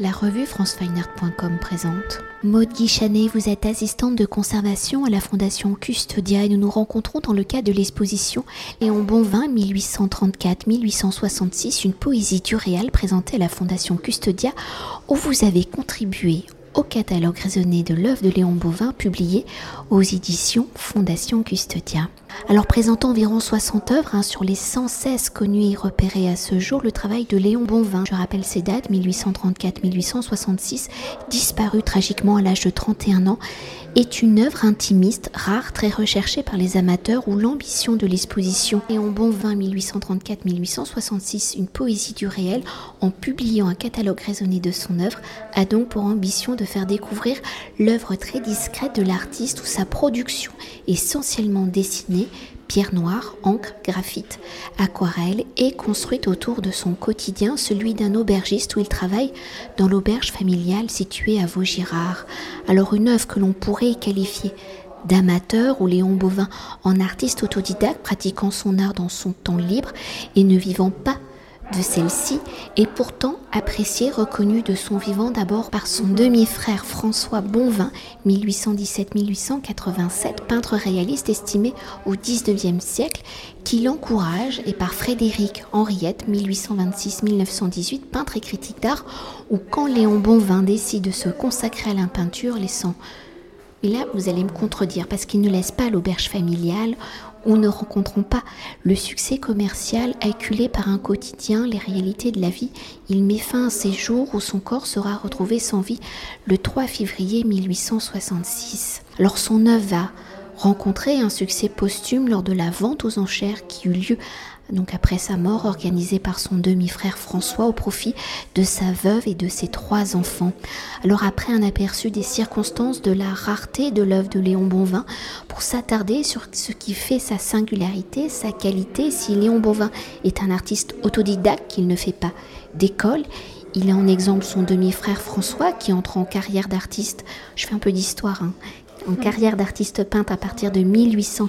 La revue francefineart.com présente. Maude Guichanet, vous êtes assistante de conservation à la Fondation Custodia et nous nous rencontrons dans le cadre de l'exposition Léon Bonvin 1834-1866, une poésie du réel présentée à la Fondation Custodia où vous avez contribué au catalogue raisonné de l'œuvre de Léon Bovin publié aux éditions Fondation Custodia. Alors présentant environ 60 œuvres hein, sur les 116 connues et repérées à ce jour, le travail de Léon Bonvin, je rappelle ces dates, 1834-1866, disparu tragiquement à l'âge de 31 ans, est une œuvre intimiste, rare, très recherchée par les amateurs où l'ambition de l'exposition Léon Bonvin 1834-1866, une poésie du réel, en publiant un catalogue raisonné de son œuvre, a donc pour ambition de faire découvrir l'œuvre très discrète de l'artiste ou sa production essentiellement dessinée pierre noire, encre, graphite, aquarelle et construite autour de son quotidien, celui d'un aubergiste où il travaille dans l'auberge familiale située à Vaugirard. Alors une œuvre que l'on pourrait qualifier d'amateur ou Léon Bovin en artiste autodidacte pratiquant son art dans son temps libre et ne vivant pas de celle-ci est pourtant apprécié, reconnu de son vivant d'abord par son demi-frère François Bonvin, 1817-1887, peintre réaliste estimé au XIXe siècle, qui l'encourage, et par Frédéric Henriette, 1826-1918, peintre et critique d'art, où quand Léon Bonvin décide de se consacrer à la peinture, laissant et là, vous allez me contredire parce qu'il ne laisse pas l'auberge familiale ou ne rencontrons pas le succès commercial acculé par un quotidien, les réalités de la vie. Il met fin à ces jours où son corps sera retrouvé sans vie le 3 février 1866. Alors son œuvre va rencontrer un succès posthume lors de la vente aux enchères qui eut lieu donc après sa mort, organisée par son demi-frère François au profit de sa veuve et de ses trois enfants. Alors après un aperçu des circonstances de la rareté de l'œuvre de Léon Bonvin, pour s'attarder sur ce qui fait sa singularité, sa qualité, si Léon Bonvin est un artiste autodidacte, qu'il ne fait pas d'école, il a en exemple son demi-frère François qui entre en carrière d'artiste, je fais un peu d'histoire, hein, en carrière d'artiste peintre à partir de 1800.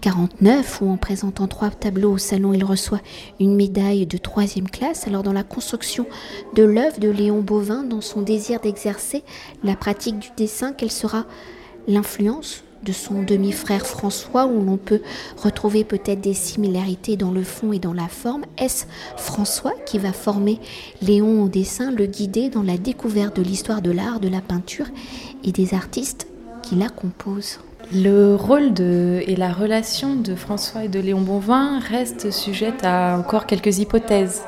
49, où en présentant trois tableaux au salon, il reçoit une médaille de troisième classe. Alors dans la construction de l'œuvre de Léon Bovin, dans son désir d'exercer la pratique du dessin, quelle sera l'influence de son demi-frère François, où l'on peut retrouver peut-être des similarités dans le fond et dans la forme? Est-ce François qui va former Léon au dessin, le guider dans la découverte de l'histoire de l'art, de la peinture et des artistes qui la composent le rôle de, et la relation de François et de Léon Bonvin reste sujette à encore quelques hypothèses.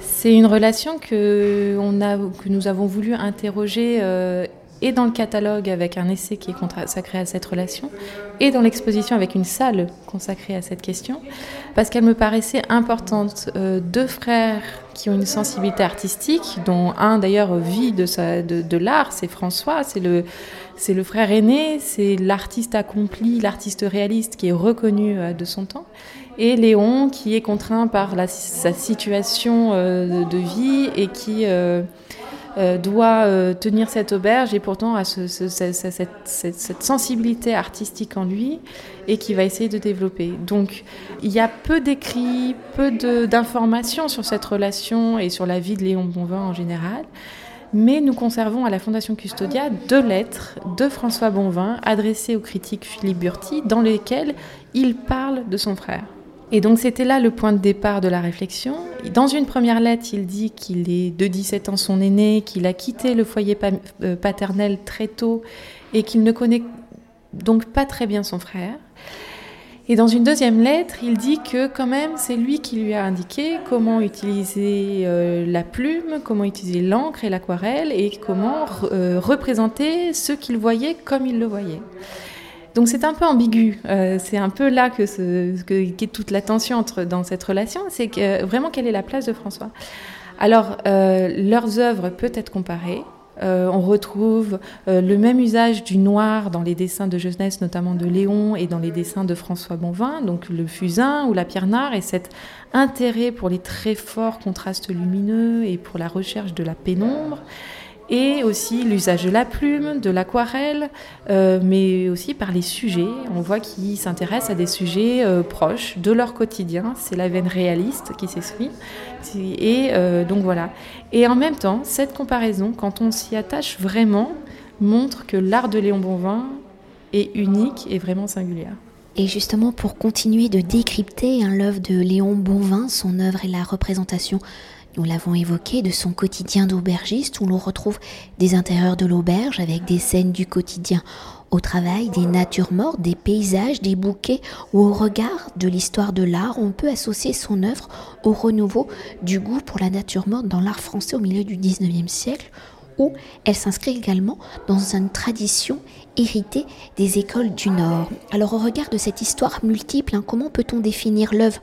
C'est une relation que, on a, que nous avons voulu interroger euh, et dans le catalogue avec un essai qui est consacré à cette relation, et dans l'exposition avec une salle consacrée à cette question, parce qu'elle me paraissait importante. Euh, deux frères qui ont une sensibilité artistique, dont un d'ailleurs vit de, l'art, c'est François, c'est le c'est le frère aîné, c'est l'artiste accompli, l'artiste réaliste qui est reconnu euh, de son temps. Et Léon qui est contraint par sa situation euh, de vie et qui euh, doit tenir cette auberge et pourtant a cette, sensibilité artistique en lui et qui va essayer de développer. Donc il y a peu d'écrits, peu d'informations sur cette relation et sur la vie de Léon Bonvin en général mais nous conservons à la Fondation Custodia deux lettres de François Bonvin adressées au critique Philippe Burti dans lesquelles il parle de son frère. Et donc c'était là le point de départ de la réflexion. Dans une première lettre, il dit qu'il est de 17 ans son aîné, qu'il a quitté le foyer euh, paternel très tôt et qu'il ne connaît donc pas très bien son frère. Et dans une deuxième lettre, il dit que quand même c'est lui qui lui a indiqué comment utiliser euh, la plume, comment utiliser l'encre et l'aquarelle et comment euh, représenter ce qu'il voyait comme il le voyait. Donc c'est un peu ambigu. Euh, c'est un peu là que, toute la tension dans cette relation. C'est que, vraiment quelle est la place de François? Alors leurs œuvres peuvent être comparées. Euh, on retrouve euh, le même usage du noir dans les dessins de jeunesse, notamment de Léon, et dans les dessins de François Bonvin, donc le fusain ou la pierre noire, et cet intérêt pour les très forts contrastes lumineux et pour la recherche de la pénombre. Et aussi l'usage de la plume, de l'aquarelle, euh, mais aussi par les sujets. On voit qu'ils s'intéressent à des sujets euh, proches de leur quotidien. C'est la veine réaliste qui s'exprime. Et euh, donc voilà. Et en même temps, cette comparaison, quand on s'y attache vraiment, montre que l'art de Léon Bonvin est unique et vraiment singulier. Et justement, pour continuer de décrypter un l'œuvre de Léon Bonvin, son œuvre est la représentation nous l'avons évoqué, de son quotidien d'aubergiste où l'on retrouve des intérieurs de l'auberge avec des scènes du quotidien au travail, des natures mortes, des paysages, des bouquets ou au regard de l'histoire de l'art, on peut associer son œuvre au renouveau du goût pour la nature morte dans l'art français au milieu du 19e siècle où elle s'inscrit également dans une tradition héritée des écoles du Nord. Alors au regard de cette histoire multiple, hein, comment peut-on définir l'œuvre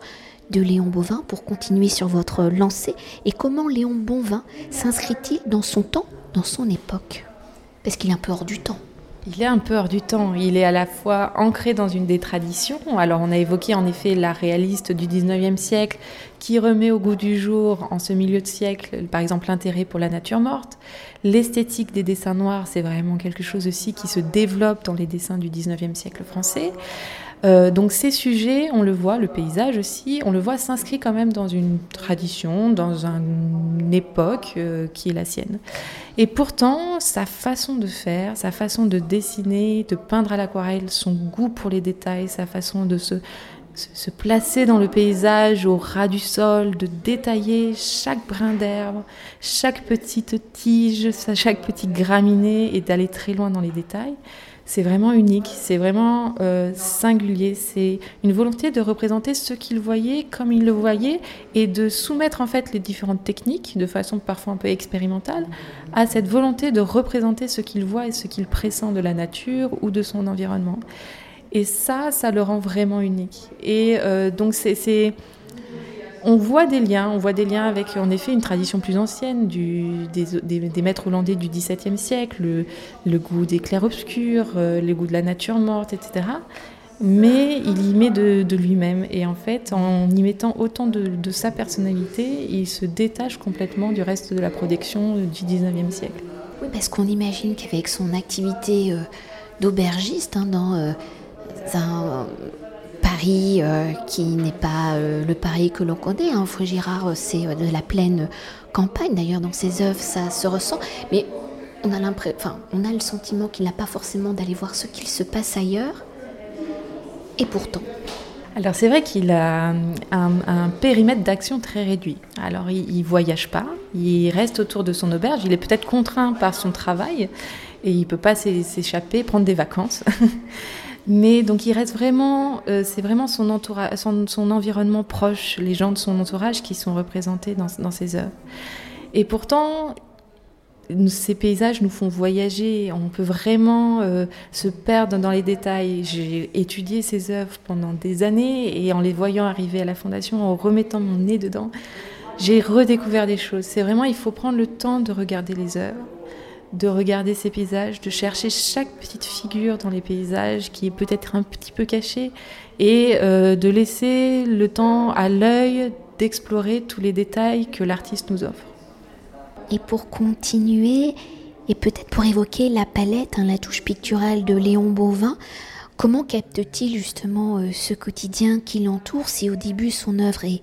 de Léon Bovin pour continuer sur votre lancée et comment Léon Bonvin s'inscrit-il dans son temps, dans son époque? Parce qu'il est un peu hors du temps. Il est un peu hors du temps. Il est à la fois ancré dans une des traditions. Alors, on a évoqué en effet la réaliste du 19e siècle qui remet au goût du jour, en ce milieu de siècle, par exemple, l'intérêt pour la nature morte. L'esthétique des dessins noirs, c'est vraiment quelque chose aussi qui se développe dans les dessins du 19e siècle français. Euh, donc ces sujets, on le voit, le paysage aussi, on le voit s'inscrit quand même dans une tradition, dans une époque euh, qui est la sienne. Et pourtant, sa façon de faire, sa façon de dessiner, de peindre à l'aquarelle, son goût pour les détails, sa façon de se, se placer dans le paysage au ras du sol, de détailler chaque brin d'herbe, chaque petite tige, chaque petite graminée et d'aller très loin dans les détails c'est vraiment unique, c'est vraiment euh, singulier. C'est une volonté de représenter ce qu'il voyait comme il le voyait et de soumettre en fait les différentes techniques de façon parfois un peu expérimentale à cette volonté de représenter ce qu'il voit et ce qu'il pressent de la nature ou de son environnement. Et ça, ça le rend vraiment unique. Et euh, donc c'est on voit des liens, on voit des liens avec en effet une tradition plus ancienne des, maîtres hollandais du XVIIe siècle, le, goût des clairs-obscurs, euh, le goût de la nature morte, etc. Mais il y met de, lui-même et en fait, en y mettant autant de, sa personnalité, il se détache complètement du reste de la production du XIXe siècle. Oui, parce qu'on imagine qu'avec son activité euh, d'aubergiste hein, dans euh, un Paris euh, qui n'est pas euh, le Paris que l'on connaît. Hein. Girard, euh, c'est de la pleine campagne. D'ailleurs, dans ses œuvres, ça se ressent. Mais on a, enfin, on a le sentiment qu'il n'a pas forcément d'aller voir ce qu'il se passe ailleurs. Et pourtant. Alors c'est vrai qu'il a un, périmètre d'action très réduit. Alors il, ne voyage pas, il reste autour de son auberge. Il est peut-être contraint par son travail et il peut pas s'échapper, prendre des vacances. Mais donc il reste vraiment, euh, c'est vraiment son, entourage, son, environnement proche, les gens de son entourage qui sont représentés dans, dans ses œuvres. Et pourtant, ces paysages nous font voyager, on peut vraiment euh, se perdre dans les détails. J'ai étudié ces œuvres pendant des années et en les voyant arriver à la fondation, en remettant mon nez dedans, j'ai redécouvert des choses. C'est vraiment, il faut prendre le temps de regarder les œuvres de regarder ces paysages, de chercher chaque petite figure dans les paysages qui est peut-être un petit peu cachée et euh, de laisser le temps à l'œil d'explorer tous les détails que l'artiste nous offre. Et pour continuer, et peut-être pour évoquer la palette, hein, la touche picturale de Léon Bovin, comment capte-t-il justement euh, ce quotidien qui l'entoure si au début son œuvre est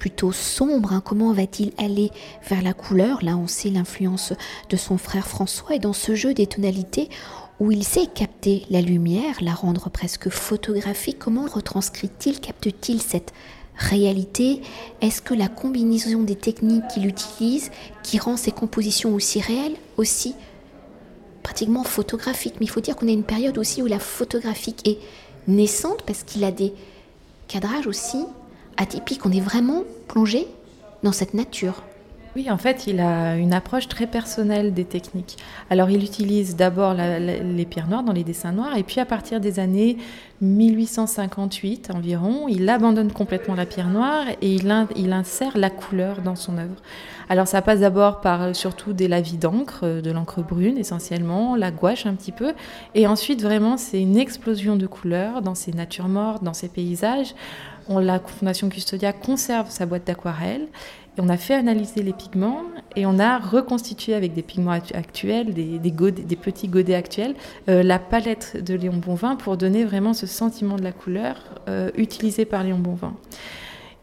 plutôt sombre. Hein. Comment va-t-il aller vers la couleur? Là, on sait l'influence de son frère François et dans ce jeu des tonalités où il sait capter la lumière, la rendre presque photographique, comment retranscrit-il, capte-t-il cette réalité? Est-ce que la combinaison des techniques qu'il utilise qui rend ses compositions aussi réelles, aussi pratiquement photographiques? Mais il faut dire qu'on a une période aussi où la photographique est naissante parce qu'il a des cadrages aussi atypique. On est vraiment plongé dans cette nature. Oui, en fait, il a une approche très personnelle des techniques. Alors, il utilise d'abord les pierres noires dans les dessins noirs, et puis à partir des années 1858 environ, il abandonne complètement la pierre noire et il, insère la couleur dans son œuvre. Alors, ça passe d'abord par surtout des lavis d'encre, de l'encre brune essentiellement, la gouache un petit peu, et ensuite vraiment c'est une explosion de couleurs dans ces natures mortes, dans ces paysages la Fondation Custodia conserve sa boîte d'aquarelle on a fait analyser les pigments et on a reconstitué avec des pigments actuels, des, des, petits godets actuels, euh, la palette de Léon Bonvin pour donner vraiment ce sentiment de la couleur euh, utilisé par Léon Bonvin.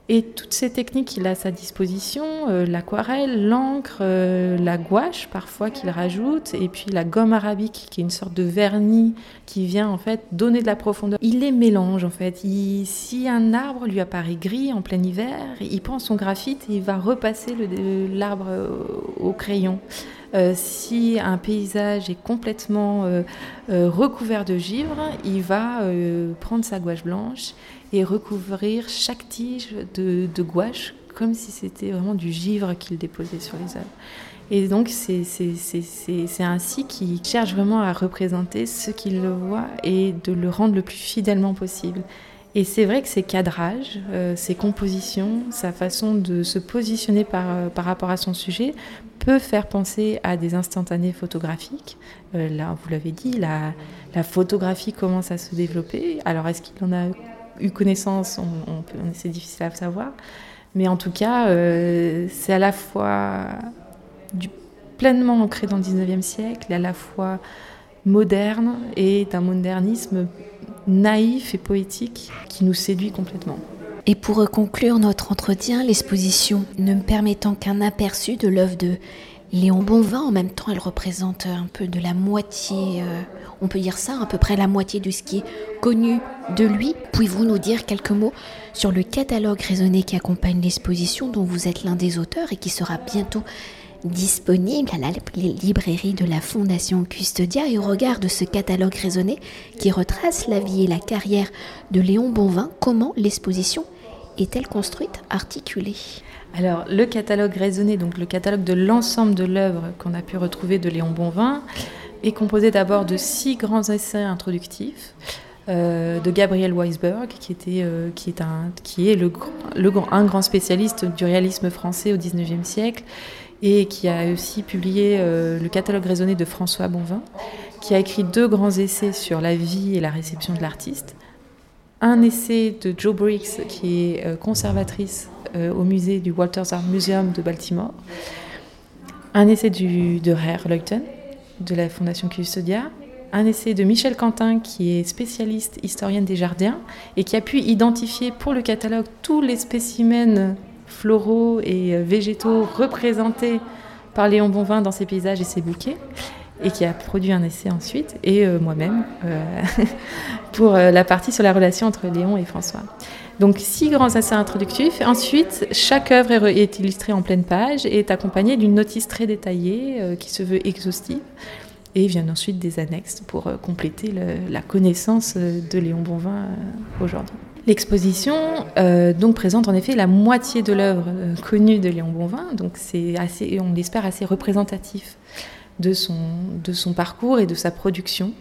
Et toutes ces techniques qu'il a à sa disposition, euh, l'aquarelle, l'encre, euh, la gouache parfois qu'il rajoute, et puis la gomme arabique qui est une sorte de vernis qui vient en fait donner de la profondeur. Il les mélange en fait. si un arbre lui apparaît gris en plein hiver, il prend son graphite et il va repasser l'arbre euh, au crayon. Si un paysage est complètement recouvert de givre, il va prendre sa gouache blanche et recouvrir chaque tige de, gouache comme si c'était vraiment du givre qu'il déposait sur les œuvres. Et donc c'est ainsi qu'il cherche vraiment à représenter ce qu'il voit et de le rendre le plus fidèlement possible. Et c'est vrai que ses cadrages, euh, ses compositions, sa façon de se positionner par, euh, par rapport à son sujet peut faire penser à des instantanés photographiques. Euh, là, vous l'avez dit, la, photographie commence à se développer. Alors, est-ce qu'il en a eu connaissance, on, on, c'est difficile à savoir. Mais en tout cas, euh, c'est à la fois du, pleinement ancré dans le 19e siècle, à la fois moderne et d'un modernisme naïf et poétique qui nous séduit complètement. Et pour conclure notre entretien, l'exposition ne me permettant qu'un aperçu de l'œuvre de Léon Bonvin, en même temps, elle représente un peu de la moitié, euh, on peut dire ça, à peu près la moitié de ce qui est connu de lui. Pouvez-vous nous dire quelques mots sur le catalogue raisonné qui accompagne l'exposition, dont vous êtes l'un des auteurs et qui sera bientôt disponible à la librairie de la Fondation Custodia et au regard de ce catalogue raisonné qui retrace la vie et la carrière de Léon Bonvin, comment l'exposition est-elle construite, articulée? Alors, le catalogue raisonné, donc le catalogue de l'ensemble de l'œuvre qu'on a pu retrouver de Léon Bonvin, est composé d'abord de six grands essais introductifs. Euh, de Gabriel Weisberg, qui, était, euh, qui est, un, qui est le, un grand spécialiste du réalisme français au XIXe siècle et qui a aussi publié euh, le catalogue raisonné de François Bonvin, qui a écrit deux grands essais sur la vie et la réception de l'artiste. Un essai de Joe Briggs, qui est conservatrice euh, au musée du Walters Art Museum de Baltimore. Un essai de Rare Leuchten, de la Fondation Custodia. Un essai de Michel Quentin, qui est spécialiste historienne des jardins et qui a pu identifier pour le catalogue tous les spécimens floraux et euh, végétaux représentés par Léon Bonvin dans ses paysages et ses bouquets et qui a produit un essai ensuite, et euh, moi-même, pour la partie sur la relation entre Léon et François. Donc six grands essais introductifs. Ensuite, chaque œuvre est illustrée en pleine page et est accompagnée d'une notice très détaillée euh, qui se veut exhaustive. Et viennent ensuite des annexes pour euh, compléter la connaissance euh, de Léon Bonvin aujourd'hui. L'exposition donc présente en effet la moitié de l'œuvre connue de Léon Bonvin, donc c'est assez, on l'espère assez représentatif de son, de son parcours et de sa production.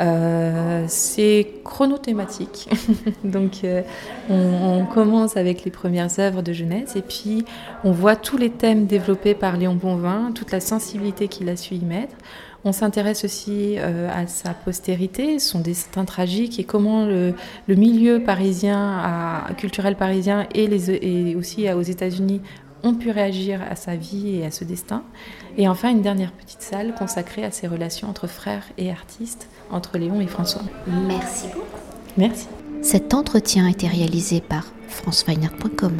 Euh, c'est chronothématique. Donc, euh, on, commence avec les premières œuvres de jeunesse et puis on voit tous les thèmes développés par Léon Bonvin, toute la sensibilité qu'il a su y mettre. On s'intéresse aussi euh, à sa postérité, son destin tragique et comment le, milieu parisien, culturel parisien et, les, et aussi aux États-Unis ont pu réagir à sa vie et à ce destin. Et enfin, une dernière petite salle consacrée à ses relations entre frères et artistes, entre Léon et François. Merci beaucoup. Merci. Cet entretien a été réalisé par franceweiner.com.